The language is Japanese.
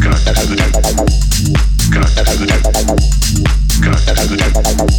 Cut to the deck. Cut to the deck. Cut to the deck.